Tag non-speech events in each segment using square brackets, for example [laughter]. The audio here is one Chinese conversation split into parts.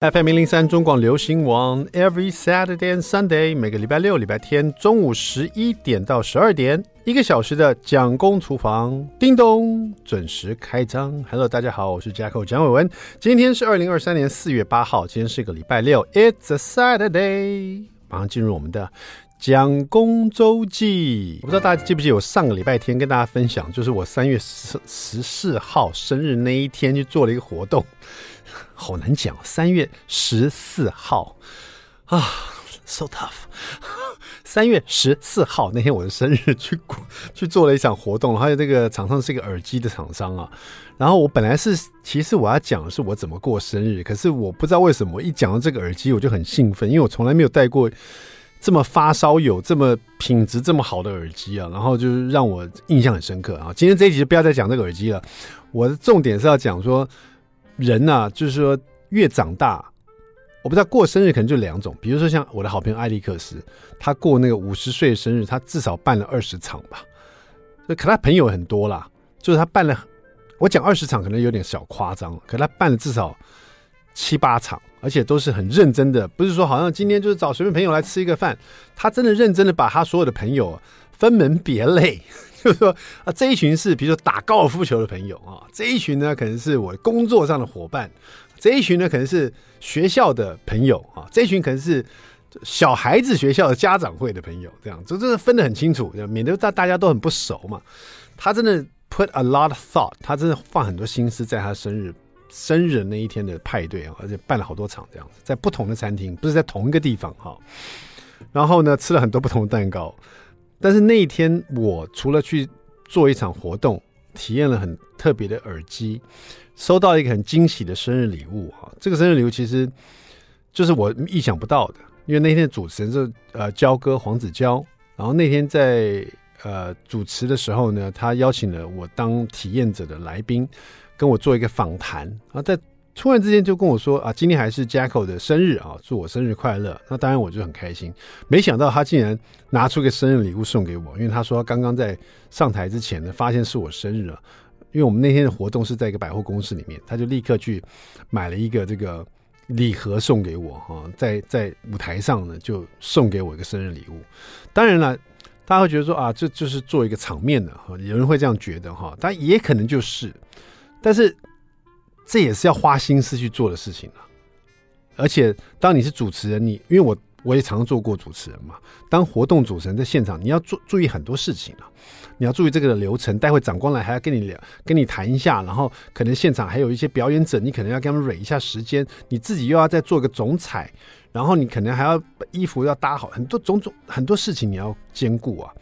FM 零零三中广流行网，Every Saturday and Sunday，每个礼拜六、礼拜天中午十一点到十二点，一个小时的蒋公厨房，叮咚，准时开张。Hello，大家好，我是 Jacko 蒋伟文。今天是二零二三年四月八号，今天是一个礼拜六，It's a Saturday。马上进入我们的蒋公周记。我不知道大家记不记得，我上个礼拜天跟大家分享，就是我三月十十四号生日那一天去做了一个活动。好难讲，三月十四号啊，so tough。三月十四号那天我的生日去过去做了一场活动，还有这个厂商是一个耳机的厂商啊。然后我本来是其实我要讲的是我怎么过生日，可是我不知道为什么一讲到这个耳机我就很兴奋，因为我从来没有戴过这么发烧友、这么品质这么好的耳机啊。然后就是让我印象很深刻啊。今天这一集就不要再讲这个耳机了，我的重点是要讲说。人呐、啊，就是说越长大，我不知道过生日可能就两种，比如说像我的好朋友艾利克斯，他过那个五十岁生日，他至少办了二十场吧。可他朋友很多啦，就是他办了，我讲二十场可能有点小夸张，可他办了至少七八场，而且都是很认真的，不是说好像今天就是找随便朋友来吃一个饭，他真的认真的把他所有的朋友分门别类。[laughs] 就是说啊，这一群是比如说打高尔夫球的朋友啊，这一群呢可能是我工作上的伙伴，这一群呢可能是学校的朋友啊，这一群可能是小孩子学校的家长会的朋友，这样就真的分得很清楚，免得大大家都很不熟嘛。他真的 put a lot of thought，他真的放很多心思在他生日生日那一天的派对啊，而且办了好多场这样子，在不同的餐厅，不是在同一个地方哈。然后呢，吃了很多不同的蛋糕。但是那一天，我除了去做一场活动，体验了很特别的耳机，收到一个很惊喜的生日礼物哈。这个生日礼物其实就是我意想不到的，因为那天主持人是呃焦哥黄子佼，然后那天在呃主持的时候呢，他邀请了我当体验者的来宾，跟我做一个访谈啊，在。突然之间就跟我说啊，今天还是 Jacko 的生日啊，祝我生日快乐。那当然我就很开心。没想到他竟然拿出个生日礼物送给我，因为他说刚刚在上台之前呢，发现是我生日了。因为我们那天的活动是在一个百货公司里面，他就立刻去买了一个这个礼盒送给我哈，在在舞台上呢就送给我一个生日礼物。当然了，大家会觉得说啊，这就是做一个场面的哈，有人会这样觉得哈，但也可能就是，但是。这也是要花心思去做的事情啊！而且，当你是主持人，你因为我我也常做过主持人嘛。当活动主持人在现场，你要注注意很多事情啊！你要注意这个的流程，待会长官来还要跟你聊，跟你谈一下，然后可能现场还有一些表演者，你可能要跟他们蕊一下时间，你自己又要再做个总彩，然后你可能还要衣服要搭好，很多种种很多事情你要兼顾啊！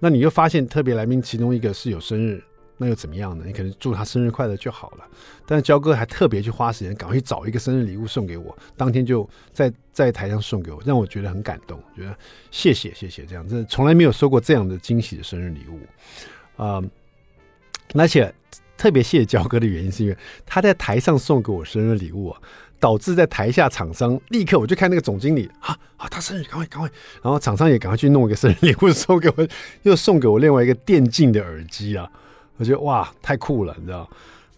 那你又发现特别来宾其中一个是有生日。那又怎么样呢？你可能祝他生日快乐就好了。但是焦哥还特别去花时间，赶快去找一个生日礼物送给我，当天就在在台上送给我，让我觉得很感动，觉得谢谢谢谢这样，真的从来没有收过这样的惊喜的生日礼物啊、嗯！而且特别谢谢焦哥的原因，是因为他在台上送给我生日礼物啊，导致在台下厂商立刻我就看那个总经理啊啊，他生日赶快赶快，然后厂商也赶快去弄一个生日礼物 [laughs] 送给我，又送给我另外一个电竞的耳机啊。我觉得哇，太酷了，你知道？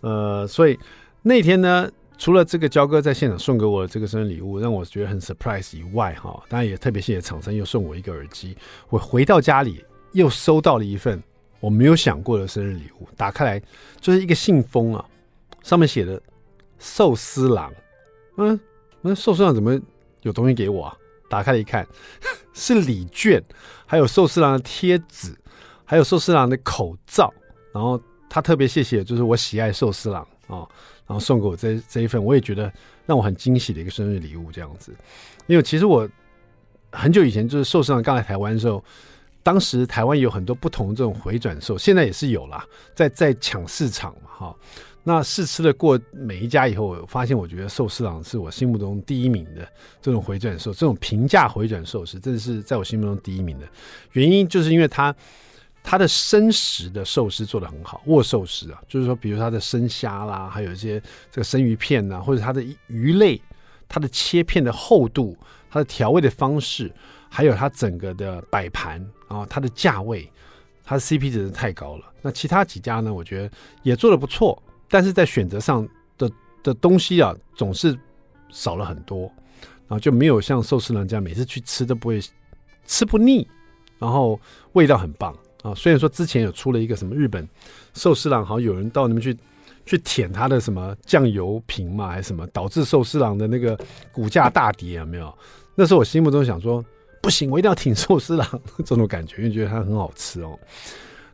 呃，所以那天呢，除了这个焦哥在现场送给我的这个生日礼物，让我觉得很 surprise 以外，哈，当然也特别谢谢厂商又送我一个耳机。我回到家里又收到了一份我没有想过的生日礼物，打开来就是一个信封啊，上面写的寿司郎。嗯，那寿司郎怎么有东西给我啊？打开一看，是礼券，还有寿司郎的贴纸，还有寿司郎的口罩。然后他特别谢谢，就是我喜爱寿司郎啊，然后送给我这这一份，我也觉得让我很惊喜的一个生日礼物这样子。因为其实我很久以前就是寿司郎刚来台湾的时候，当时台湾有很多不同这种回转寿，现在也是有啦，在在抢市场嘛哈。那试吃了过每一家以后，我发现我觉得寿司郎是我心目中第一名的这种回转寿，这种平价回转寿司，真的是在我心目中第一名的原因，就是因为它。它的生食的寿司做得很好，握寿司啊，就是说，比如它的生虾啦，还有一些这个生鱼片呐、或者它的鱼类，它的切片的厚度，它的调味的方式，还有它整个的摆盘啊，它的价位，它的 CP 值是太高了。那其他几家呢，我觉得也做得不错，但是在选择上的的东西啊，总是少了很多，然后就没有像寿司郎这样每次去吃都不会吃不腻，然后味道很棒啊。虽然说之前有出了一个什么日本寿司郎，好像有人到那边去去舔他的什么酱油瓶嘛，还是什么，导致寿司郎的那个股价大跌，有没有？那时候我心目中想说，不行，我一定要挺寿司郎 [laughs] 这种感觉，因为觉得它很好吃哦。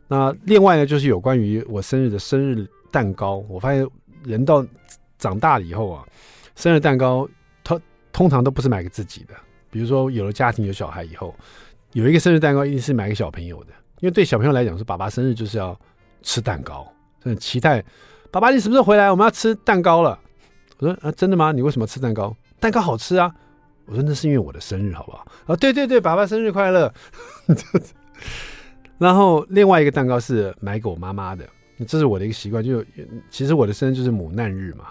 那另外呢，就是有关于我生日的生日蛋糕，我发现人到长大了以后啊，生日蛋糕通通常都不是买给自己的。比如说有了家庭有小孩以后，有一个生日蛋糕一定是买给小朋友的，因为对小朋友来讲，说爸爸生日就是要吃蛋糕，很期待。爸爸你什么时候回来？我们要吃蛋糕了。我说啊，真的吗？你为什么吃蛋糕？蛋糕好吃啊。我说那是因为我的生日，好不好？啊，对对对，爸爸生日快乐。[laughs] 然后另外一个蛋糕是买给我妈妈的，这是我的一个习惯。就其实我的生日就是母难日嘛。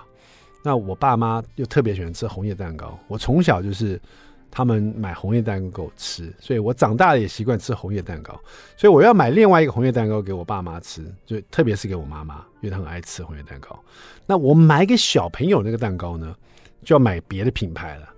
那我爸妈又特别喜欢吃红叶蛋糕，我从小就是他们买红叶蛋糕吃，所以我长大了也习惯吃红叶蛋糕。所以我要买另外一个红叶蛋糕给我爸妈吃，就特别是给我妈妈，因为她很爱吃红叶蛋糕。那我买给小朋友那个蛋糕呢，就要买别的品牌了。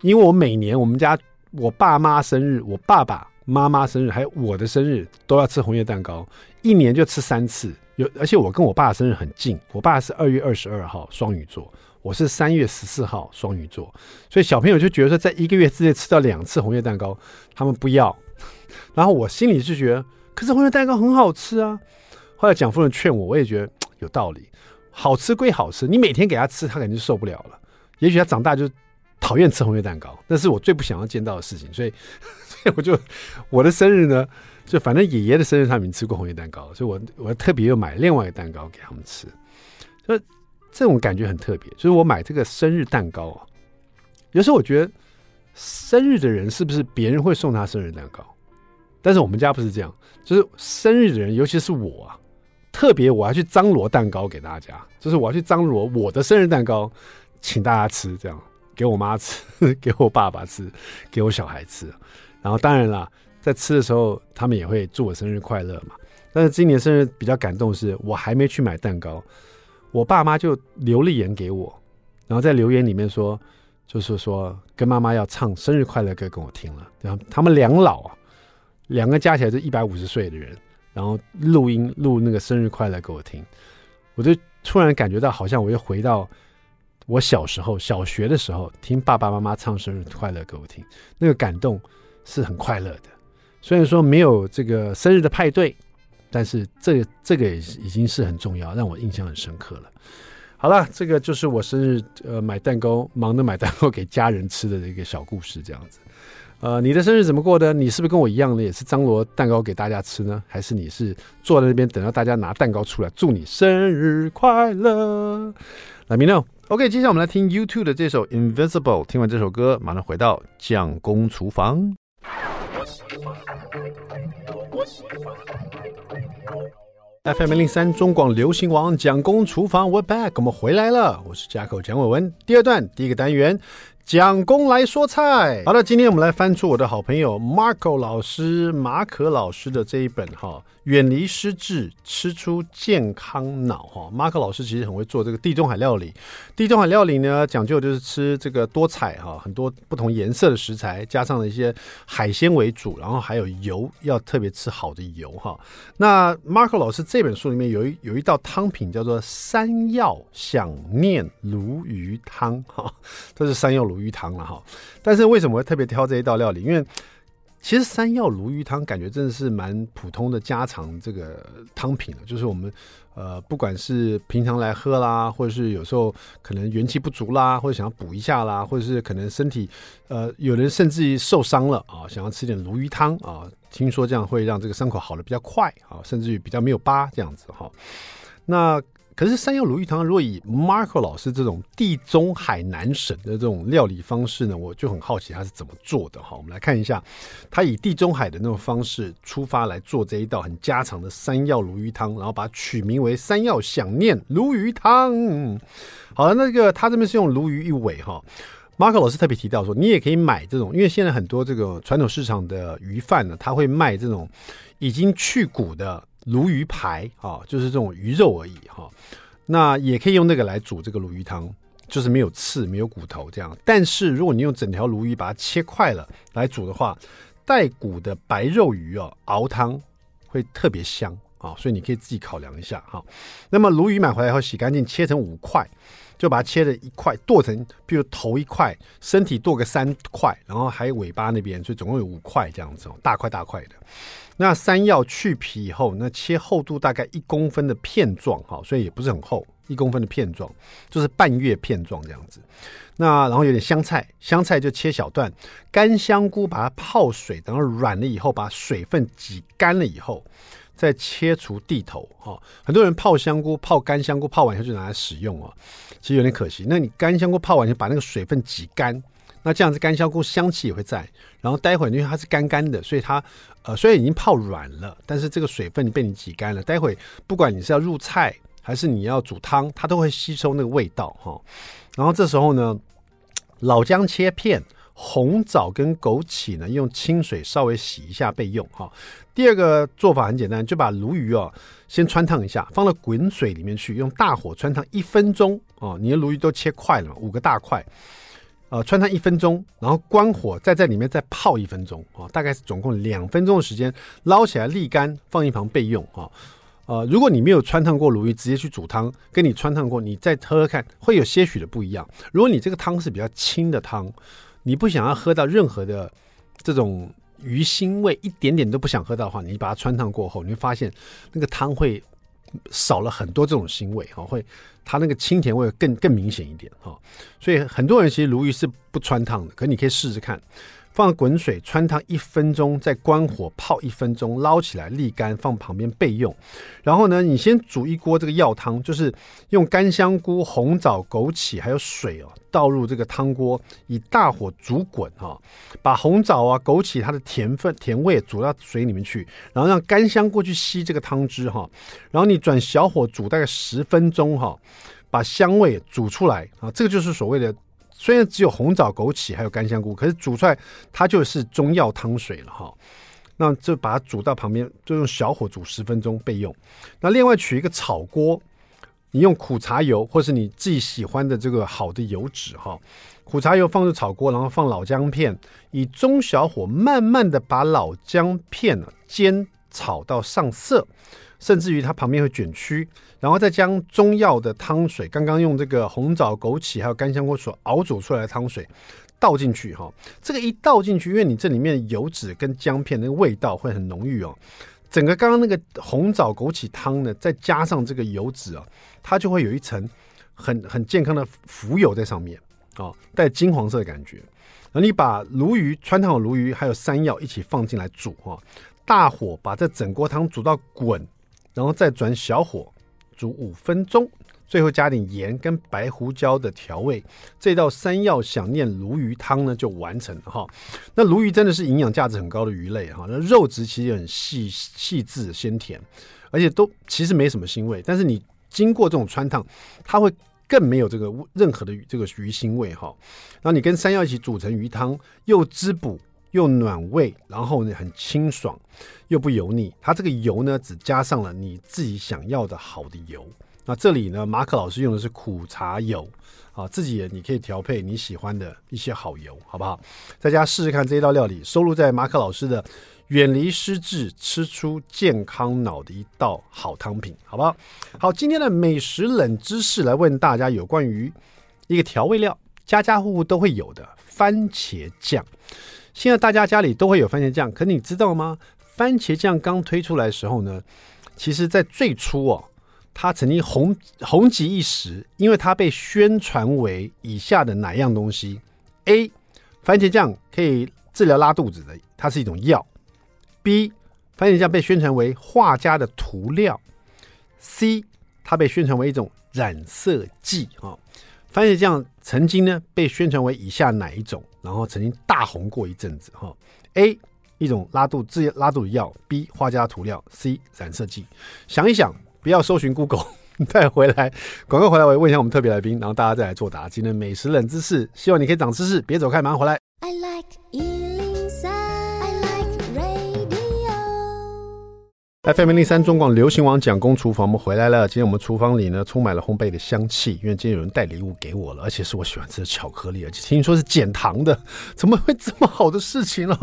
因为我每年我们家我爸妈生日，我爸爸妈妈生日，还有我的生日都要吃红叶蛋糕，一年就吃三次。有而且我跟我爸生日很近，我爸是二月二十二号双鱼座，我是三月十四号双鱼座，所以小朋友就觉得说，在一个月之内吃到两次红叶蛋糕，他们不要。[laughs] 然后我心里就觉得，可是红叶蛋糕很好吃啊。后来蒋夫人劝我，我也觉得有道理，好吃归好吃，你每天给他吃，他肯定受不了了。也许他长大就。讨厌吃红叶蛋糕，那是我最不想要见到的事情，所以，[laughs] 所以我就我的生日呢，就反正爷爷的生日他们吃过红叶蛋糕，所以我我特别又买另外一个蛋糕给他们吃，所以这种感觉很特别。就是我买这个生日蛋糕啊，有时候我觉得生日的人是不是别人会送他生日蛋糕，但是我们家不是这样，就是生日的人，尤其是我啊，特别我要去张罗蛋糕给大家，就是我要去张罗我的生日蛋糕，请大家吃这样。给我妈吃，[laughs] 给我爸爸吃，给我小孩吃，然后当然了，在吃的时候，他们也会祝我生日快乐嘛。但是今年生日比较感动是，我还没去买蛋糕，我爸妈就留了言给我，然后在留言里面说，就是说跟妈妈要唱生日快乐歌给我听了。然后他们两老，两个加起来是一百五十岁的人，然后录音录那个生日快乐给我听，我就突然感觉到好像我又回到。我小时候小学的时候，听爸爸妈妈唱生日快乐给我听，那个感动是很快乐的。虽然说没有这个生日的派对，但是这个这个也已经是很重要，让我印象很深刻了。好了，这个就是我生日呃买蛋糕，忙着买蛋糕给家人吃的一个小故事，这样子。呃，你的生日怎么过的？你是不是跟我一样的，也是张罗蛋糕给大家吃呢？还是你是坐在那边等到大家拿蛋糕出来，祝你生日快乐？Let me know。OK，接下来我们来听 U2 的这首 Invisible。听完这首歌，马上回到蒋公厨房。FM 零三中广流行王蒋公厨房，We Back，我们回来了。我是家口蒋伟文。第二段第一个单元。蒋公来说菜，好的，今天我们来翻出我的好朋友 Marco 老师马可老师的这一本哈，远离失智，吃出健康脑哈。Marco 老师其实很会做这个地中海料理，地中海料理呢讲究就是吃这个多彩哈，很多不同颜色的食材，加上了一些海鲜为主，然后还有油要特别吃好的油哈。那 Marco 老师这本书里面有一有一道汤品叫做山药想念鲈鱼汤哈，这是山药鲈鱼汤了哈，但是为什么会特别挑这一道料理？因为其实山药鲈鱼汤感觉真的是蛮普通的家常这个汤品了，就是我们呃不管是平常来喝啦，或者是有时候可能元气不足啦，或者想要补一下啦，或者是可能身体呃有人甚至于受伤了啊，想要吃点鲈鱼汤啊，听说这样会让这个伤口好的比较快啊，甚至于比较没有疤这样子哈。那可是山药鲈鱼汤，如果以 Marco 老师这种地中海男神的这种料理方式呢，我就很好奇他是怎么做的哈。我们来看一下，他以地中海的那种方式出发来做这一道很家常的山药鲈鱼汤，然后把它取名为“山药想念鲈鱼汤”。好了，那个他这边是用鲈鱼一尾哈。Marco 老师特别提到说，你也可以买这种，因为现在很多这个传统市场的鱼贩呢，他会卖这种已经去骨的。鲈鱼排啊，就是这种鱼肉而已哈。那也可以用那个来煮这个鲈鱼汤。就是没有刺、没有骨头这样。但是如果你用整条鲈鱼把它切块了来煮的话，带骨的白肉鱼哦，熬汤会特别香啊，所以你可以自己考量一下哈。那么鲈鱼买回来以后洗干净，切成五块。就把它切了一块，剁成，比如头一块，身体剁个三块，然后还有尾巴那边，所以总共有五块这样子哦，大块大块的。那山药去皮以后，那切厚度大概一公分的片状哈，所以也不是很厚，一公分的片状，就是半月片状这样子。那然后有点香菜，香菜就切小段，干香菇把它泡水，等到软了以后，把水分挤干了以后。再切除蒂头哈，很多人泡香菇、泡干香菇泡完以后就拿来使用哦，其实有点可惜。那你干香菇泡完就把那个水分挤干，那这样子干香菇香气也会在。然后待会因为它是干干的，所以它呃虽然已经泡软了，但是这个水分被你挤干了，待会不管你是要入菜还是你要煮汤，它都会吸收那个味道哈。然后这时候呢，老姜切片。红枣跟枸杞呢，用清水稍微洗一下备用哈。第二个做法很简单，就把鲈鱼哦先汆烫一下，放到滚水里面去，用大火汆烫一分钟哦。你的鲈鱼都切块了嘛，五个大块，呃，汆烫一分钟，然后关火，再在里面再泡一分钟哦，大概是总共两分钟的时间，捞起来沥干，放一旁备用哈。呃，如果你没有汆烫过鲈鱼，直接去煮汤，跟你汆烫过，你再喝喝看，会有些许的不一样。如果你这个汤是比较清的汤。你不想要喝到任何的这种鱼腥味，一点点都不想喝到的话，你把它穿烫过后，你会发现那个汤会少了很多这种腥味哈，会它那个清甜味更更明显一点哈。所以很多人其实鲈鱼是不穿烫的，可你可以试试看。放滚水穿烫一分钟，再关火泡一分钟，捞起来沥干，放旁边备用。然后呢，你先煮一锅这个药汤，就是用干香菇、红枣、枸杞还有水哦，倒入这个汤锅，以大火煮滚哈，把红枣啊、枸杞它的甜分、甜味煮到水里面去，然后让干香菇去吸这个汤汁哈。然后你转小火煮大概十分钟哈，把香味煮出来啊，这个就是所谓的。虽然只有红枣、枸杞还有干香菇，可是煮出来它就是中药汤水了哈。那就把它煮到旁边，就用小火煮十分钟备用。那另外取一个炒锅，你用苦茶油或是你自己喜欢的这个好的油脂哈。苦茶油放入炒锅，然后放老姜片，以中小火慢慢的把老姜片煎炒到上色。甚至于它旁边会卷曲，然后再将中药的汤水，刚刚用这个红枣、枸杞还有干香菇所熬煮出来的汤水倒进去哈。这个一倒进去，因为你这里面油脂跟姜片那个味道会很浓郁哦。整个刚刚那个红枣、枸杞汤呢，再加上这个油脂啊，它就会有一层很很健康的浮油在上面啊，带金黄色的感觉。然后你把鲈鱼汆烫的鲈鱼还有山药一起放进来煮哈，大火把这整锅汤煮到滚。然后再转小火煮五分钟，最后加点盐跟白胡椒的调味，这道山药想念鲈鱼汤呢就完成了哈。那鲈鱼真的是营养价值很高的鱼类哈，那肉质其实很细细致鲜甜，而且都其实没什么腥味。但是你经过这种汆烫，它会更没有这个任何的这个鱼腥味哈。然后你跟山药一起煮成鱼汤，又滋补。又暖胃，然后呢很清爽，又不油腻。它这个油呢，只加上了你自己想要的好的油。那这里呢，马可老师用的是苦茶油啊，自己也你可以调配你喜欢的一些好油，好不好？在家试试看这一道料理，收录在马可老师的《远离失智，吃出健康脑》的一道好汤品，好不好？好，今天的美食冷知识来问大家有关于一个调味料，家家户户都会有的番茄酱。现在大家家里都会有番茄酱，可你知道吗？番茄酱刚推出来的时候呢，其实在最初哦，它曾经红红极一时，因为它被宣传为以下的哪样东西：A. 番茄酱可以治疗拉肚子的，它是一种药；B. 番茄酱被宣传为画家的涂料；C. 它被宣传为一种染色剂啊。番茄酱曾经呢被宣传为以下哪一种？然后曾经大红过一阵子哈。A 一种拉肚治拉肚的药，B 画家涂料，C 染色剂。想一想，不要搜寻 Google，[laughs] 再回来广告回来，我问一下我们特别来宾，然后大家再来作答。今天美食冷知识，希望你可以长知识，别走开，马上回来。I like FM 零三中广流行网蒋公厨房，我们回来了。今天我们厨房里呢，充满了烘焙的香气，因为今天有人带礼物给我了，而且是我喜欢吃的巧克力，而且听说是减糖的，[laughs] 怎么会这么好的事情呢？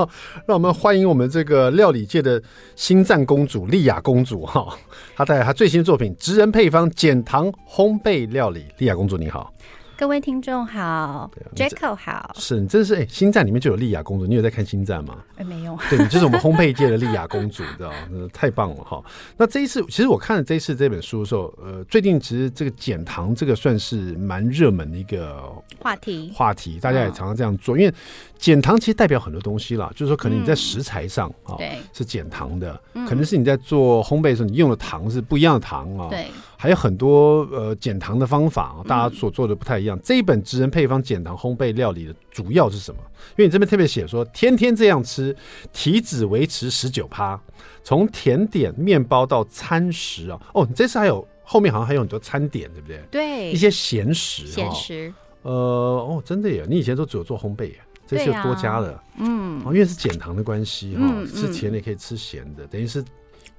让我们欢迎我们这个料理界的心脏公主莉亚公主哈，她带来她最新的作品——职人配方减糖烘焙料理。莉亚公主你好。各位听众好，Jacko 好，是你真是哎，星战里面就有莉亚公主，你有在看星战吗？哎，没有。[laughs] 对，你就是我们烘焙界的莉亚公主，知道吗？太棒了哈。那这一次，其实我看了这一次这本书的时候，呃，最近其实这个减糖这个算是蛮热门的一个话题，话题，大家也常常这样做，因为减糖其实代表很多东西啦，就是说可能你在食材上啊，对，是减糖的，可能是你在做烘焙的时候你用的糖是不一样的糖啊，对。还有很多呃减糖的方法啊，大家所做的不太一样。嗯、这一本职人配方减糖烘焙料理的主要是什么？因为你这边特别写说，天天这样吃，体脂维持十九趴，从甜点、面包到餐食啊。哦，你这次还有后面好像还有很多餐点，对不对？对，一些咸食。咸食。呃，哦，真的耶！你以前都只有做烘焙耶，这次多加了。嗯、哦，因为是减糖的关系哈，嗯、吃甜的也可以吃咸的，等于是。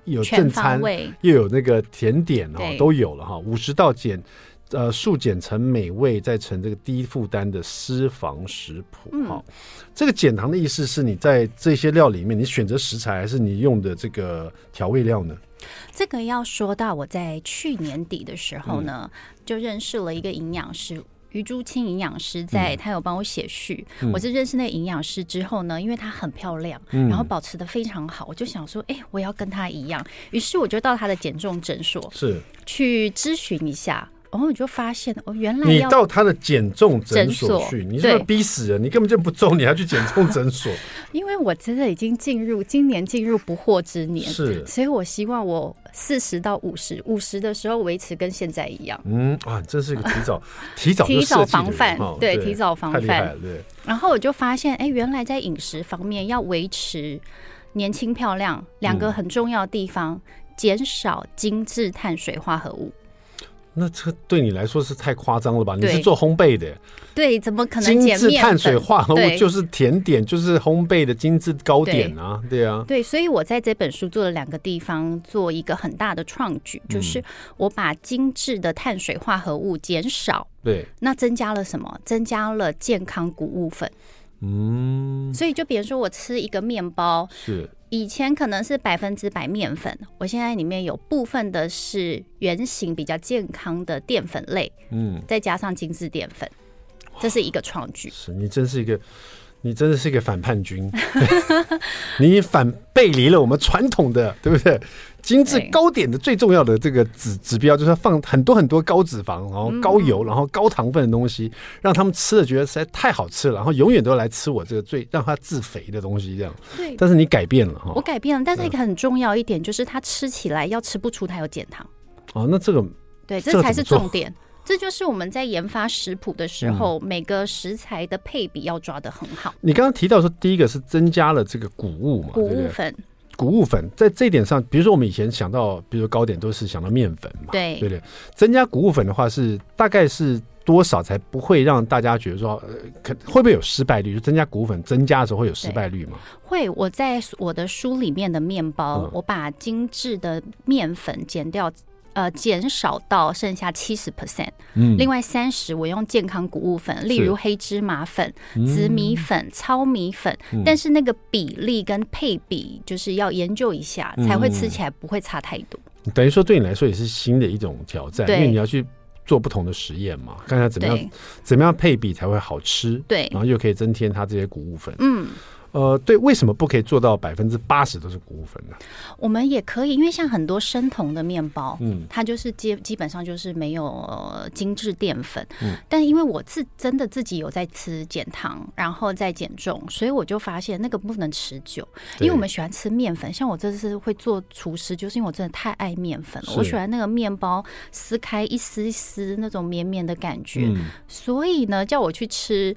有正餐，又有那个甜点哦，都有了哈。五十道减，呃，速减成美味，再成这个低负担的私房食谱哈。嗯、这个减糖的意思是你在这些料里面，你选择食材还是你用的这个调味料呢？这个要说到我在去年底的时候呢，嗯、就认识了一个营养师。余朱清营养师在，他有帮我写序。嗯、我是认识那个营养师之后呢，因为她很漂亮，嗯、然后保持的非常好，我就想说，哎、欸，我要跟她一样。于是我就到她的减重诊所是去咨询一下。然后你就发现哦，原来你到他的减重诊所去，你是不是逼死人？你根本就不重，你还去减重诊所？[laughs] 因为我真的已经进入今年进入不惑之年，是，所以我希望我四十到五十，五十的时候维持跟现在一样。嗯啊，这是一个提早 [laughs] 提早提早防范，对，提早防范。对。然后我就发现，哎，原来在饮食方面要维持年轻漂亮，两个很重要的地方，减少精致碳水化合物。那这对你来说是太夸张了吧？你是做烘焙的，对，怎么可能？精致碳水化合物就是甜点，就是烘焙的精致糕点啊，对，对啊，对，所以我在这本书做了两个地方做一个很大的创举，就是我把精致的碳水化合物减少，对，那增加了什么？增加了健康谷物粉。嗯，所以就比如说我吃一个面包，是以前可能是百分之百面粉，我现在里面有部分的是圆形比较健康的淀粉类，嗯，再加上精致淀粉，这是一个创举。是你真是一个。你真的是一个反叛军，[laughs] 你反背离了我们传统的，对不对？精致糕点的最重要的这个指指标，就是要放很多很多高脂肪，然后高油，然后高糖分的东西，让他们吃了觉得实在太好吃了，然后永远都要来吃我这个最让他自肥的东西，这样。对。但是你改变了哈，我改变了，但是一个很重要一点就是，他吃起来要吃不出他有减糖。哦，那这个对，这才是重点。这就是我们在研发食谱的时候，嗯、每个食材的配比要抓得很好。你刚刚提到说，第一个是增加了这个谷物嘛，谷物粉，谷物粉在这一点上，比如说我们以前想到，比如说糕点都是想到面粉嘛，对对对。增加谷物粉的话，是大概是多少才不会让大家觉得说，呃，可会不会有失败率？就增加谷物粉增加的时候会有失败率吗？会。我在我的书里面的面包，嗯、我把精致的面粉减掉。呃，减少到剩下七十 percent，嗯，另外三十我用健康谷物粉，例如黑芝麻粉、紫米粉、糙米粉，但是那个比例跟配比就是要研究一下，才会吃起来不会差太多。等于说对你来说也是新的一种挑战，因为你要去做不同的实验嘛，看看怎么样怎么样配比才会好吃，对，然后又可以增添它这些谷物粉，嗯。呃，对，为什么不可以做到百分之八十都是谷物粉呢？我们也可以，因为像很多生酮的面包，嗯，它就是基基本上就是没有精致淀粉，嗯，但因为我自真的自己有在吃减糖，然后再减重，所以我就发现那个不能持久，因为我们喜欢吃面粉，像我这次会做厨师，就是因为我真的太爱面粉了，我喜欢那个面包撕开一丝一丝那种绵绵的感觉，嗯，所以呢，叫我去吃。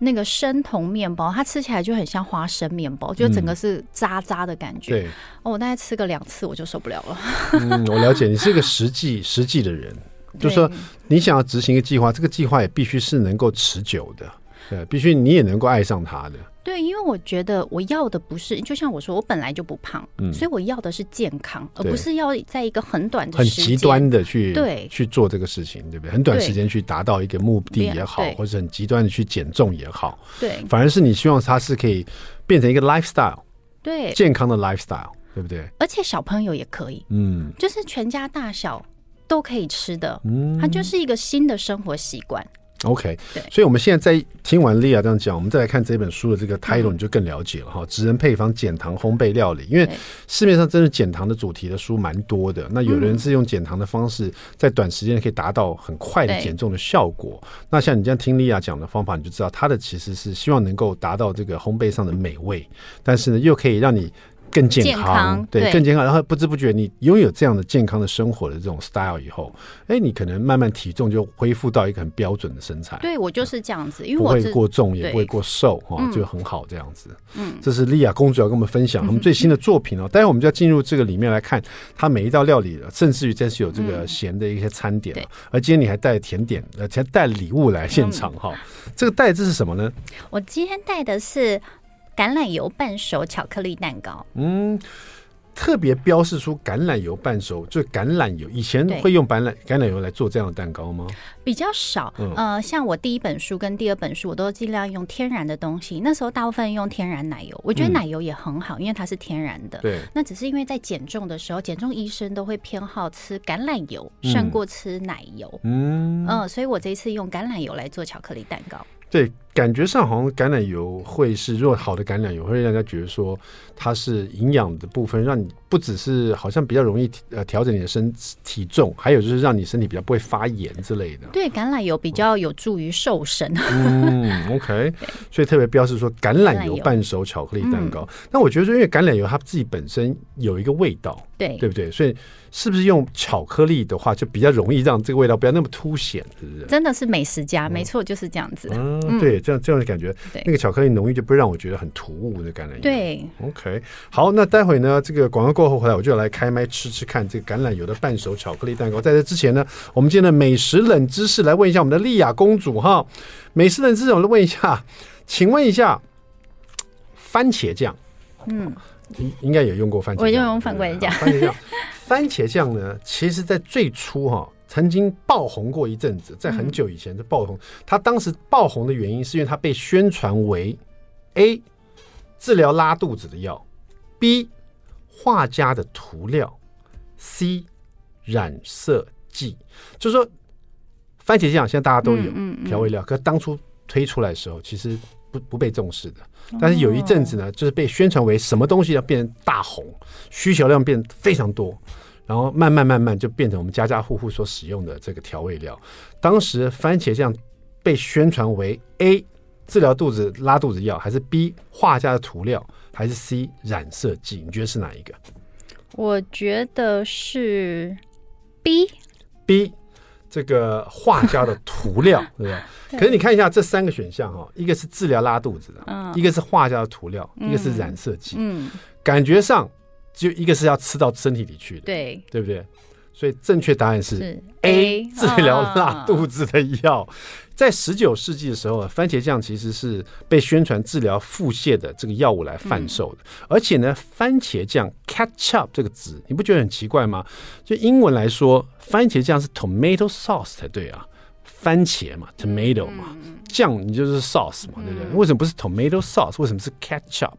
那个生酮面包，它吃起来就很像花生面包，就整个是渣渣的感觉。对，哦，我大概吃个两次我就受不了了。嗯，我了解，你是一个实际 [laughs] 实际的人，就是说你想要执行一个计划，这个计划也必须是能够持久的。对，必须你也能够爱上它的。对，因为我觉得我要的不是，就像我说，我本来就不胖，嗯，所以我要的是健康，而不是要在一个很短的时间、很极端的去对去做这个事情，对不对？很短时间去达到一个目的也好，或者很极端的去减重也好，对，反而是你希望它是可以变成一个 lifestyle，对，健康的 lifestyle，对不对？而且小朋友也可以，嗯，就是全家大小都可以吃的，嗯，它就是一个新的生活习惯。OK，所以我们现在在听完莉亚这样讲，我们再来看这本书的这个 title，你就更了解了哈。职人配方减糖烘焙料理，因为市面上真的减糖的主题的书蛮多的。那有的人是用减糖的方式，在短时间可以达到很快的减重的效果。那像你这样听莉亚讲的方法，你就知道他的其实是希望能够达到这个烘焙上的美味，但是呢，又可以让你。更健康，对，更健康。然后不知不觉，你拥有这样的健康的生活的这种 style 以后，哎，你可能慢慢体重就恢复到一个很标准的身材。对，我就是这样子，因为我不会过重，也不会过瘦，哈、哦，就很好这样子。嗯，这是莉亚公主要跟我们分享他们最新的作品哦。待会我们就要进入这个里面来看，她每一道料理了，甚至于这是有这个咸的一些餐点。嗯、而今天你还带甜点，而且带礼物来现场哈、嗯。这个带这是什么呢？我今天带的是。橄榄油半熟巧克力蛋糕，嗯，特别标示出橄榄油半熟，就橄榄油。以前会用橄榄橄榄油来做这样的蛋糕吗？比较少，嗯、呃，像我第一本书跟第二本书，我都尽量用天然的东西。那时候大部分用天然奶油，我觉得奶油也很好，嗯、因为它是天然的。对，那只是因为在减重的时候，减重医生都会偏好吃橄榄油胜过吃奶油。嗯，嗯、呃，所以我这一次用橄榄油来做巧克力蛋糕。对，感觉上好像橄榄油会是，如果好的橄榄油会让人家觉得说它是营养的部分，让你不只是好像比较容易呃调整你的身体重，还有就是让你身体比较不会发炎之类的。对，橄榄油比较有助于瘦身。嗯，OK，所以特别标示说橄榄油半熟巧克力蛋糕。那、嗯、我觉得说，因为橄榄油它自己本身有一个味道，对，对不对？所以。是不是用巧克力的话，就比较容易让这个味道不要那么凸显，是不是？真的是美食家，嗯、没错，就是这样子。嗯，嗯对，这样这样的感觉，那个巧克力浓郁就不会让我觉得很突兀的橄榄油。对，OK，好，那待会呢，这个广告过后回来，我就要来开麦吃吃看这个橄榄油的半熟巧克力蛋糕。在这之前呢，我们今天的美食冷知识来问一下我们的丽雅公主哈。美食冷知识，我来问一下，请问一下，番茄酱，嗯。应应该也用过番茄酱，我就用番茄酱。番茄酱，番茄酱呢，其实在最初哈、哦，曾经爆红过一阵子，在很久以前就爆红。他当时爆红的原因是因为他被宣传为 A 治疗拉肚子的药，B 画家的涂料，C 染色剂。就是说，番茄酱现在大家都有调味料，可当初推出来的时候，其实不不被重视的。但是有一阵子呢，就是被宣传为什么东西要变成大红，需求量变非常多，然后慢慢慢慢就变成我们家家户户所使用的这个调味料。当时番茄酱被宣传为 A 治疗肚子拉肚子药，还是 B 画家的涂料，还是 C 染色剂？你觉得是哪一个？我觉得是 B。B。这个画家的涂料，[laughs] 对吧对？可是你看一下这三个选项哈，一个是治疗拉肚子的，嗯、一个是画家的涂料，嗯、一个是染色剂。嗯，感觉上就一个是要吃到身体里去的，对，对不对？所以正确答案是 A，治疗拉肚子的药。哦在十九世纪的时候，番茄酱其实是被宣传治疗腹泻的这个药物来贩售的。而且呢，番茄酱 （ketchup） 这个字，你不觉得很奇怪吗？就英文来说，番茄酱是 tomato sauce 才对啊，番茄嘛，tomato 嘛，酱你就是 sauce 嘛，对不对？为什么不是 tomato sauce？为什么是 ketchup？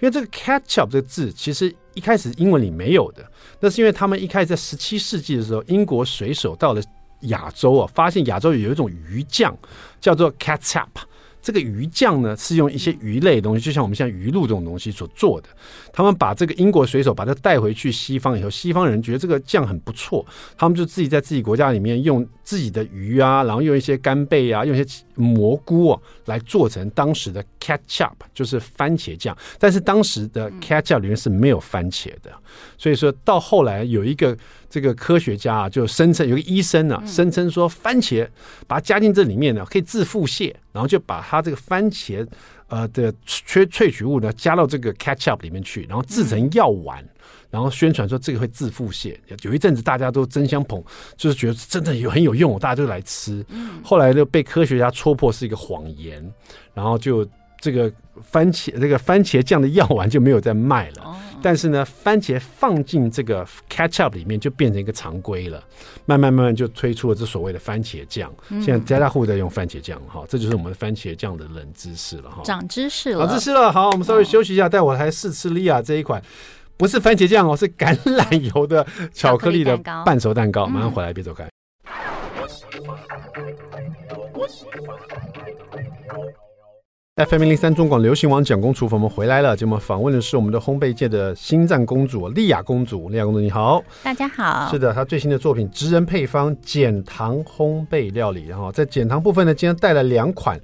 因为这个 ketchup 这个字其实一开始英文里没有的，那是因为他们一开始在十七世纪的时候，英国水手到了。亚洲啊，发现亚洲有一种鱼酱叫做 ketchup。这个鱼酱呢，是用一些鱼类的东西，就像我们现在鱼露这种东西所做的。他们把这个英国水手把它带回去西方以后，西方人觉得这个酱很不错，他们就自己在自己国家里面用自己的鱼啊，然后用一些干贝啊，用一些蘑菇啊来做成当时的 ketchup，就是番茄酱。但是当时的 ketchup 里面是没有番茄的，所以说到后来有一个这个科学家啊，就声称有个医生啊，声称说番茄把它加进这里面呢，可以治腹泻，然后就把它这个番茄呃的萃萃取物呢加到这个 ketchup 里面去，然后制成药丸，然后宣传说这个会治腹泻。有一阵子大家都争相捧，就是觉得真的有很有用，大家就来吃。后来就被科学家戳破是一个谎言，然后就。这个番茄这个番茄酱的药丸就没有再卖了，哦、但是呢，番茄放进这个 ketchup 里面就变成一个常规了，慢慢慢慢就推出了这所谓的番茄酱。嗯、现在家家户户在用番茄酱哈，这就是我们的番茄酱的冷知识了哈。长知识了，长知识了。好，我们稍微休息一下，带我来试吃利亚这一款，不是番茄酱哦，是橄榄油的巧克力的 [laughs] 半熟蛋糕。马上回来，别走开。FM 零零三中广流行网蒋公厨房，我们回来了。今天我们访问的是我们的烘焙界的心脏公主莉亚公主。莉亚公主你好，大家好。是的，她最新的作品《职人配方减糖烘焙料理》。然后在减糖部分呢，今天带了两款，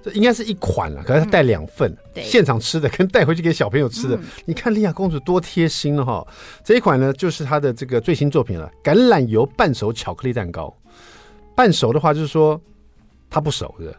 这应该是一款了，可是她带两份，嗯、对，现场吃的跟带回去给小朋友吃的。嗯、你看莉亚公主多贴心了哈！这一款呢，就是她的这个最新作品了——橄榄油半熟巧克力蛋糕。半熟的话，就是说它不熟的。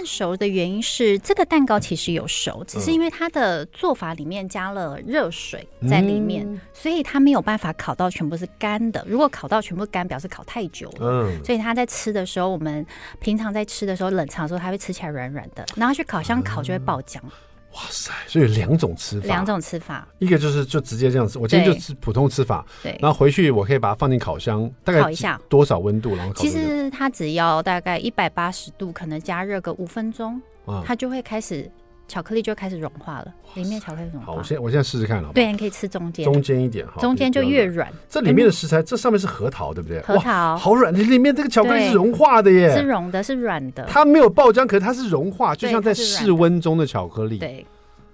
半熟的原因是这个蛋糕其实有熟，只是因为它的做法里面加了热水在里面，嗯、所以它没有办法烤到全部是干的。如果烤到全部干，表示烤太久了。嗯，所以它在吃的时候，我们平常在吃的时候冷藏的时候，它会吃起来软软的，然后去烤箱烤就会爆浆。嗯哇塞！所以有两种吃法，两种吃法，一个就是就直接这样子，我今天就吃普通吃法，对，然后回去我可以把它放进烤箱，大概烤一下多少温度，然后烤。其实它只要大概一百八十度，可能加热个五分钟，啊，它就会开始。巧克力就开始融化了，里面巧克力融化。好，我现我现在试试看了。对，你可以吃中间，中间一点哈，中间就越软。这里面的食材，这上面是核桃，对不对？核桃好软，里面这个巧克力是融化的耶，是融的，是软的。它没有爆浆，可是它是融化，就像在室温中的巧克力。对，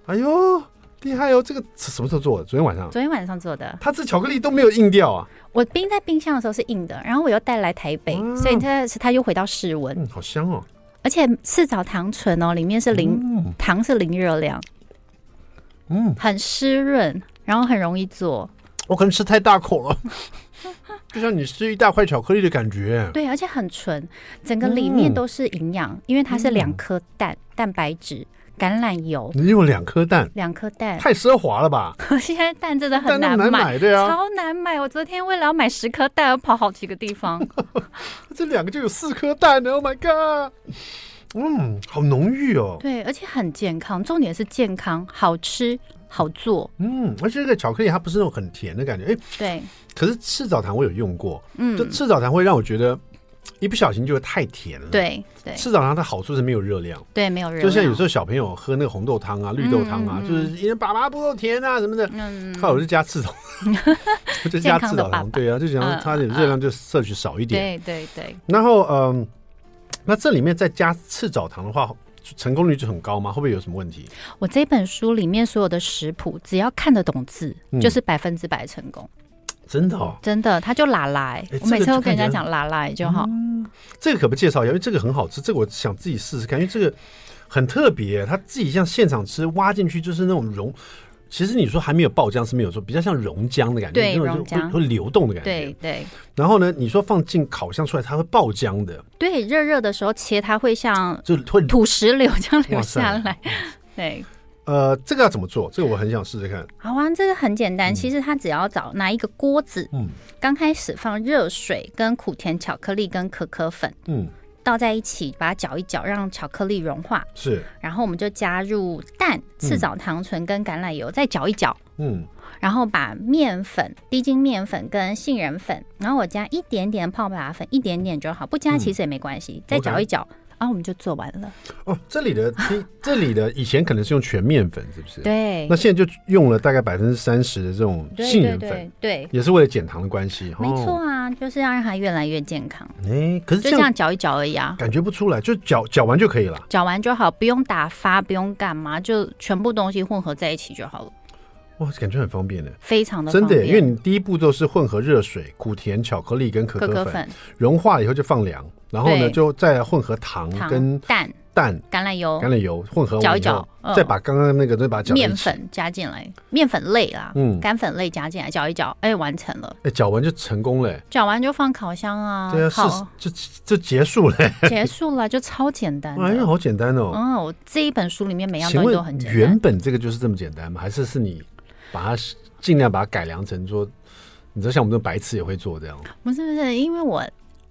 哎呦，厉害哦！这个什么时候做的？昨天晚上。昨天晚上做的。它这巧克力都没有硬掉啊！我冰在冰箱的时候是硬的，然后我又带来台北，所以它它又回到室温。嗯，好香哦。而且赤藻糖醇哦，里面是零、嗯、糖，是零热量，嗯，很湿润，然后很容易做。我可能吃太大口了，[laughs] 就像你吃一大块巧克力的感觉。对，而且很纯，整个里面都是营养，嗯、因为它是两颗蛋，嗯、蛋白质。橄榄油，你用两颗蛋，两颗蛋，太奢华了吧？[laughs] 现在蛋真的很难买，难买对啊，超难买。我昨天为了要买十颗蛋，要跑好几个地方。[laughs] 这两个就有四颗蛋呢！Oh my god，嗯，好浓郁哦。对，而且很健康，重点是健康、好吃、好做。嗯，而且这个巧克力它不是那种很甜的感觉，哎，对。可是赤藻糖我有用过，嗯，就赤藻糖会让我觉得。一不小心就会太甜了。对对，赤藻糖的好处是没有热量。对，没有热量。就像有时候小朋友喝那个红豆汤啊、绿豆汤啊，就是因为爸爸不够甜啊什么的。嗯。后来我就加赤藻，[laughs] 就加赤藻糖。对啊，就想它的热量就摄取少一点。对对对。然后嗯，那这里面再加赤藻糖的话，成功率就很高吗？会不会有什么问题？我这本书里面所有的食谱，只要看得懂字，就是百分之百成功。真的哦，真的，他就拉来，我每次都跟人家讲拉来就好。这个可不介绍一下，因为这个很好吃，这个我想自己试试看，因为这个很特别，他自己像现场吃，挖进去就是那种溶。其实你说还没有爆浆是没有说，比较像溶浆的感觉，对，溶浆会流动的感觉，对对。然后呢，你说放进烤箱出来，它会爆浆的。对，热热的时候切，它会像就会土石流这样流下来，[laughs] 对。呃，这个要怎么做？这个我很想试试看。好啊，这个很简单。其实它只要找拿一个锅子，嗯，刚开始放热水、跟苦甜巧克力、跟可可粉，嗯，倒在一起，把它搅一搅，让巧克力融化。是。然后我们就加入蛋、赤藻糖醇跟橄榄油，再搅一搅，嗯。然后把面粉、低筋面粉跟杏仁粉，然后我加一点点泡泡粉，一点点就好，不加其实也没关系。再搅一搅。然后我们就做完了。哦，这里的 [laughs] 这里的以前可能是用全面粉，是不是？对。那现在就用了大概百分之三十的这种杏仁粉，对，对，也是为了减糖的关系。没错啊，就是要让它越来越健康。哎，可是就这样搅一搅而已啊，感觉不出来，就搅搅完就可以了。搅完就好，不用打发，不用干嘛，就全部东西混合在一起就好了。哇，感觉很方便呢，非常的真的，因为你第一步骤是混合热水、苦甜巧克力跟可可粉，可可粉融化了以后就放凉。然后呢，就再混合糖跟蛋。蛋、橄榄油、橄榄油混合搅一搅，再把刚刚那个再把面粉加进来，面粉类啦，嗯，干粉类加进来搅一搅，哎，完成了，哎，搅完就成功了，搅完就放烤箱啊，对啊，好，就就结束了，结束了，[laughs] 就超简单，哎呀，好简单哦，嗯，我这一本书里面每样东西都很简单，原本这个就是这么简单吗？还是是你把它尽量把它改良成说，你知道像我们这种白痴也会做这样？不是不是，因为我。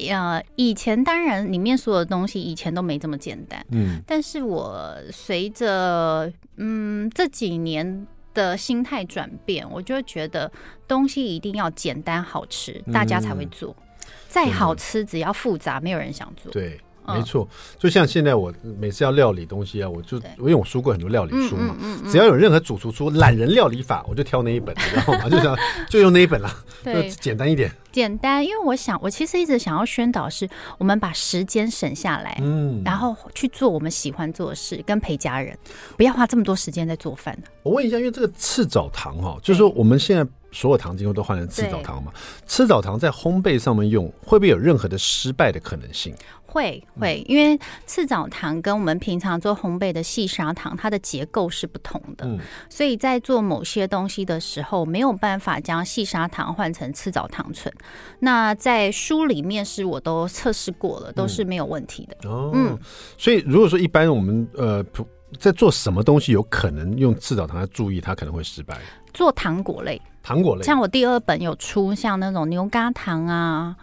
呃，以前当然里面所有的东西以前都没这么简单，嗯，但是我随着嗯这几年的心态转变，我就觉得东西一定要简单好吃，大家才会做，嗯、再好吃只要复杂，没有人想做，对。没错，就像现在我每次要料理东西啊，我就因为我书过很多料理书嘛，只要有任何主厨出懒人料理法，我就挑那一本，然后嘛，[laughs] 就想就用那一本啦，对，简单一点，简单。因为我想，我其实一直想要宣导是，我们把时间省下来，嗯，然后去做我们喜欢做的事，跟陪家人，不要花这么多时间在做饭。我问一下，因为这个赤藻糖哈，就是说我们现在所有糖精都换成赤藻糖嘛，赤藻糖在烘焙上面用，会不会有任何的失败的可能性？会会，因为赤藻糖跟我们平常做烘焙的细砂糖，它的结构是不同的，嗯、所以在做某些东西的时候，没有办法将细砂糖换成赤藻糖醇。那在书里面是我都测试过了，都是没有问题的。嗯、哦，嗯，所以如果说一般我们呃在做什么东西有可能用赤藻糖来注意，它可能会失败。做糖果类，糖果类，像我第二本有出像那种牛轧糖啊。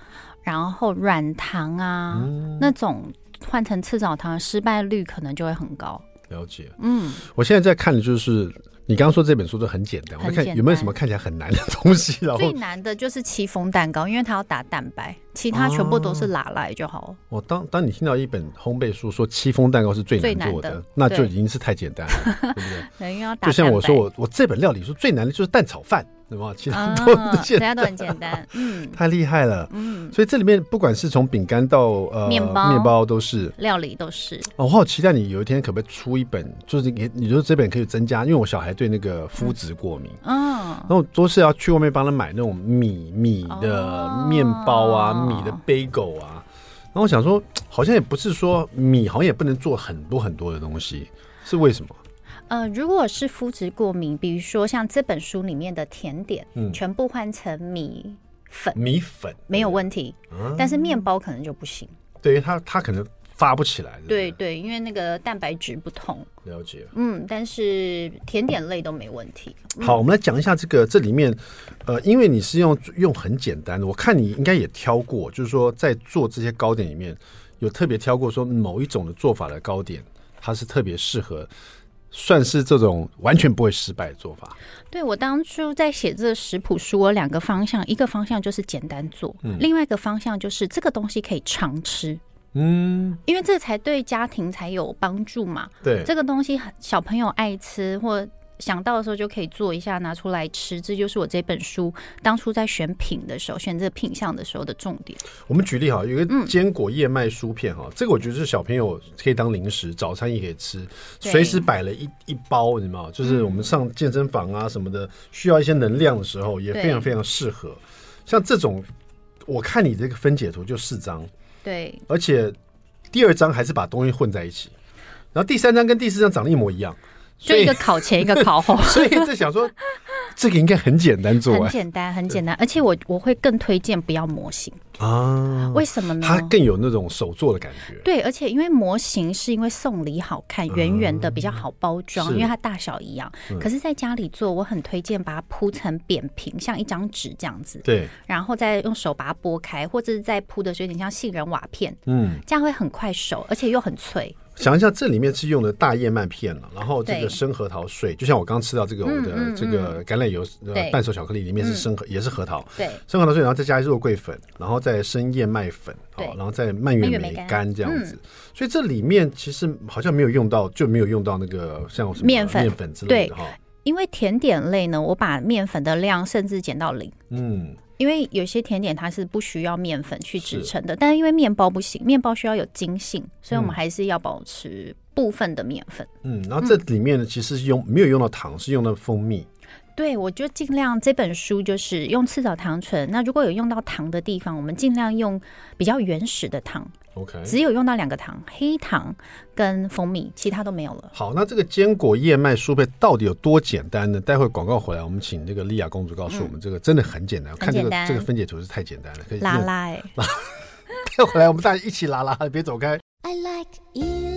然后软糖啊，嗯、那种换成赤藻糖，失败率可能就会很高。了解，嗯，我现在在看的就是。你刚刚说这本书都很简单，我看有没有什么看起来很难的东西。然后最难的就是戚风蛋糕，因为它要打蛋白，其他全部都是拿来就好。我当当你听到一本烘焙书说戚风蛋糕是最难做的，那就已经是太简单了，对不对？[laughs] 因为就像我说，我我这本料理书最难的就是蛋炒饭，对吧？其他都其他都很简单，嗯，[laughs] 太厉害了，嗯。所以这里面不管是从饼干到呃面包，面包都是料理都是。我好期待你有一天可不可以出一本，就是你你说这本可以增加，因为我小孩。对那个麸质过敏，嗯，然后都是要去外面帮他买那种米米的面包啊，米的 bagel 啊。然后我想说，好像也不是说米好像也不能做很多很多的东西，是为什么？呃，如果是肤质过敏，比如说像这本书里面的甜点，嗯，全部换成米粉，米粉没有问题，但是面包可能就不行。对于它，它可能。发不起来，对对，因为那个蛋白质不同。了解，嗯，但是甜点类都没问题。嗯、好，我们来讲一下这个这里面，呃，因为你是用用很简单的，我看你应该也挑过，就是说在做这些糕点里面有特别挑过，说某一种的做法的糕点，它是特别适合，算是这种完全不会失败的做法。对，我当初在写这个食谱书，我两个方向，一个方向就是简单做，嗯、另外一个方向就是这个东西可以常吃。嗯，因为这才对家庭才有帮助嘛。对，这个东西小朋友爱吃，或想到的时候就可以做一下拿出来吃。这就是我这本书当初在选品的时候，选这个品相的时候的重点。我们举例哈，有一个坚果燕麦酥片哈，嗯、这个我觉得是小朋友可以当零食，早餐也可以吃，随时摆了一一包，你知道吗？就是我们上健身房啊什么的，需要一些能量的时候，也非常非常适合。像这种，我看你这个分解图就四张。对，而且第二张还是把东西混在一起，然后第三张跟第四张长得一模一样，就一个考前一个考后，[laughs] 所以就想说 [laughs] 这个应该很简单做，很简单，很简单，而且我我会更推荐不要模型。啊，为什么呢？它更有那种手做的感觉。对，而且因为模型是因为送礼好看，圆圆的比较好包装，因为它大小一样。可是在家里做，我很推荐把它铺成扁平，像一张纸这样子。对。然后再用手把它剥开，或者是再铺的有点像杏仁瓦片。嗯。这样会很快熟，而且又很脆。想一下，这里面是用的大燕麦片了，然后这个生核桃碎，就像我刚吃到这个我的这个橄榄油半熟巧克力里面是生核，也是核桃。对。生核桃碎，然后再加肉桂粉，然后再。生燕麦粉，好，然后再蔓越莓干这样子，所以这里面其实好像没有用到，就没有用到那个像什么面粉、面粉之类的哈。因为甜点类呢，我把面粉的量甚至减到零。嗯，因为有些甜点它是不需要面粉去制成的，但是因为面包不行，面包需要有筋性，所以我们还是要保持部分的面粉。嗯，然后这里面呢，其实是用没有用到糖，是用的蜂蜜。对，我就尽量这本书就是用赤藻糖醇。那如果有用到糖的地方，我们尽量用比较原始的糖，OK，只有用到两个糖，黑糖跟蜂蜜，其他都没有了。好，那这个坚果燕麦酥配到底有多简单呢？待会广告回来，我们请这个莉亚公主告诉我们，这个真的很简单。嗯、看这个这个分解图是太简单了，可以拉拉 [laughs] 哎。待会来我们大家一起拉拉，别走开。I like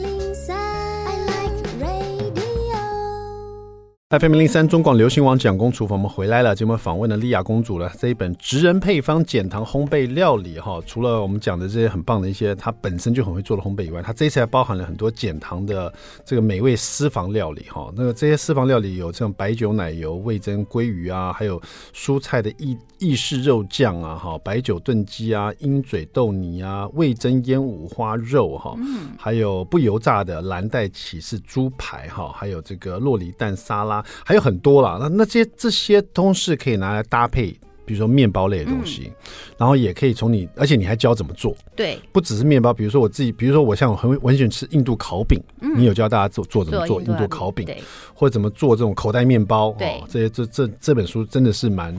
FM 零零三中广流行网蒋公厨房，我们回来了。今天访问了莉亚公主了。这一本职人配方减糖烘焙料理哈，除了我们讲的这些很棒的一些，她本身就很会做的烘焙以外，它这次还包含了很多减糖的这个美味私房料理哈。那个这些私房料理有这种白酒奶油味增鲑鱼啊，还有蔬菜的意意式肉酱啊，哈，白酒炖鸡啊，鹰嘴豆泥啊，味噌腌五花肉哈，嗯。还有不油炸的蓝带起士猪排哈，还有这个洛梨蛋沙拉。还有很多啦，那那些这些都是可以拿来搭配，比如说面包类的东西，嗯、然后也可以从你，而且你还教怎么做，对，不只是面包，比如说我自己，比如说我像我很我很喜欢吃印度烤饼，嗯、你有教大家做做怎么做印度烤饼，或者怎么做这种口袋面包，对，哦、这些这这这本书真的是蛮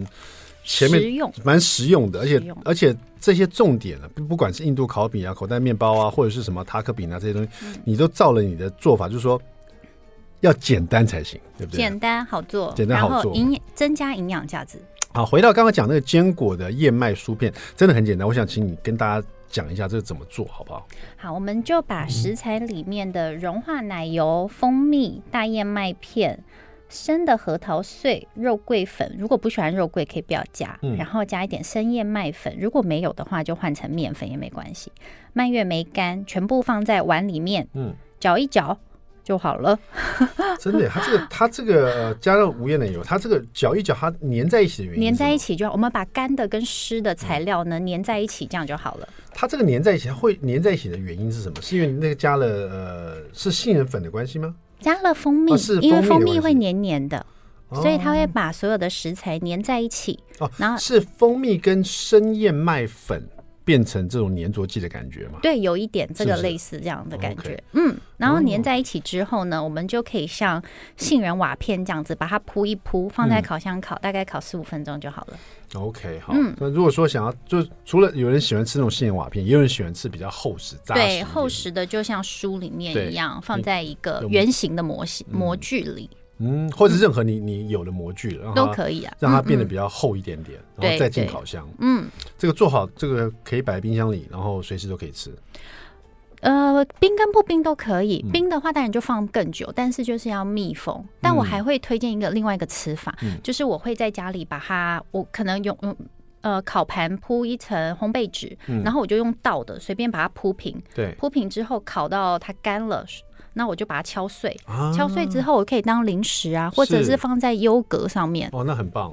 前面实用，蛮实用的，而且而且这些重点呢，不管是印度烤饼啊、口袋面包啊，或者是什么塔克饼啊这些东西，嗯、你都照了你的做法，就是说。要简单才行，对不对？简单好做，简单好做，营养增加营养价值。好，回到刚刚讲那个坚果的燕麦酥片，真的很简单。我想请你跟大家讲一下这个怎么做好不好？好，我们就把食材里面的融化奶油、蜂蜜、大燕麦片、生的核桃碎、肉桂粉，如果不喜欢肉桂可以不要加，嗯、然后加一点生燕麦粉，如果没有的话就换成面粉也没关系。蔓越莓干全部放在碗里面，嗯，搅一搅。就好了，[laughs] 真的，它这个它这个加上无盐奶油，它这个搅一搅，它粘在一起的原因，粘在一起就好。我们把干的跟湿的材料呢粘在一起，这样就好了。它这个粘在一起，它会粘在一起的原因是什么？是因为那个加了呃，是杏仁粉的关系吗？加了蜂蜜，哦、蜂蜜，因为蜂蜜会黏黏的，哦、所以它会把所有的食材黏在一起。哦，然后是蜂蜜跟生燕麦粉。变成这种粘着剂的感觉吗？对，有一点这个类似这样的感觉。是是嗯，然后粘在一起之后呢，哦、我们就可以像杏仁瓦片这样子，把它铺一铺，放在烤箱烤，嗯、大概烤四五分钟就好了。OK，好。嗯，那如果说想要，就除了有人喜欢吃那种杏仁瓦片，也有人喜欢吃比较厚实、扎实。对，厚实的就像书里面一样，放在一个圆形的模型模具里。嗯，或者任何你你有的模具，然后都可以啊，让它变得比较厚一点点，然后再进烤箱。嗯，这个做好，这个可以摆在冰箱里，然后随时都可以吃。呃，冰跟不冰都可以，冰的话当然就放更久，但是就是要密封。但我还会推荐一个另外一个吃法，就是我会在家里把它，我可能用用呃烤盘铺一层烘焙纸，然后我就用倒的随便把它铺平，对，铺平之后烤到它干了。那我就把它敲碎，啊、敲碎之后我可以当零食啊，或者是放在优格上面。哦，那很棒。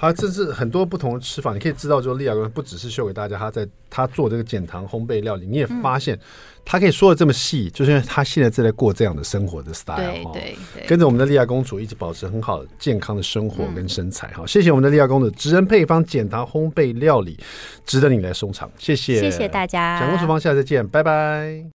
好，这是很多不同的吃法，你可以知道，就利亚公主不只是秀给大家，他在他做这个减糖烘焙料理，你也发现他可以说的这么细，嗯、就是因为他现在正在过这样的生活的 style 对对对，跟着我们的利亚公主一直保持很好健康的生活跟身材哈。嗯、谢谢我们的利亚公主，职人配方减糖烘焙料理，值得你来收藏。谢谢，谢谢大家。蒋公厨房，下次再见，拜拜。